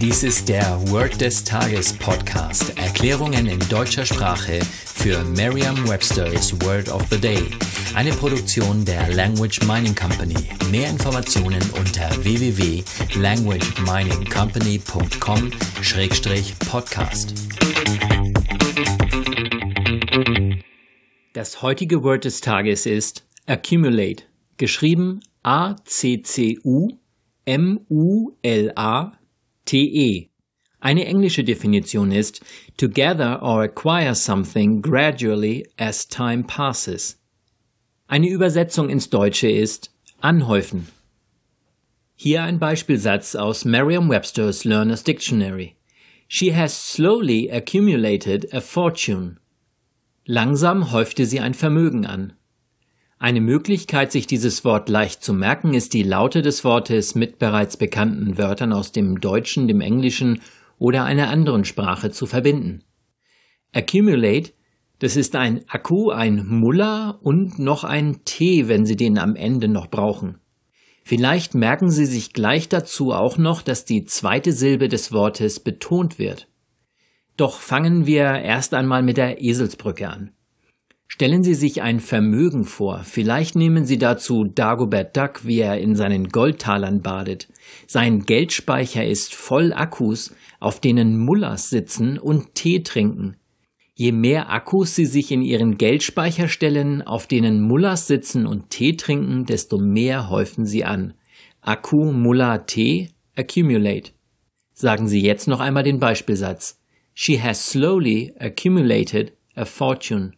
Dies ist der Word des Tages Podcast. Erklärungen in deutscher Sprache für Merriam-Webster's Word of the Day. Eine Produktion der Language Mining Company. Mehr Informationen unter www.languageminingcompany.com-podcast. Das heutige Word des Tages ist accumulate, geschrieben A-C-C-U-M-U-L-A-T-E. Eine englische Definition ist to gather or acquire something gradually as time passes. Eine Übersetzung ins Deutsche ist anhäufen. Hier ein Beispielsatz aus Merriam-Webster's Learner's Dictionary. She has slowly accumulated a fortune. Langsam häufte sie ein Vermögen an. Eine Möglichkeit, sich dieses Wort leicht zu merken, ist die Laute des Wortes mit bereits bekannten Wörtern aus dem Deutschen, dem Englischen oder einer anderen Sprache zu verbinden. Accumulate, das ist ein Akku, ein Muller und noch ein T, wenn Sie den am Ende noch brauchen. Vielleicht merken Sie sich gleich dazu auch noch, dass die zweite Silbe des Wortes betont wird. Doch fangen wir erst einmal mit der Eselsbrücke an. Stellen Sie sich ein Vermögen vor. Vielleicht nehmen Sie dazu Dagobert Duck, wie er in seinen Goldtalern badet. Sein Geldspeicher ist voll Akkus, auf denen Mullers sitzen und Tee trinken. Je mehr Akkus Sie sich in Ihren Geldspeicher stellen, auf denen Mullers sitzen und Tee trinken, desto mehr häufen Sie an. Akku, Muller, Tee, accumulate. Sagen Sie jetzt noch einmal den Beispielsatz. She has slowly accumulated a fortune.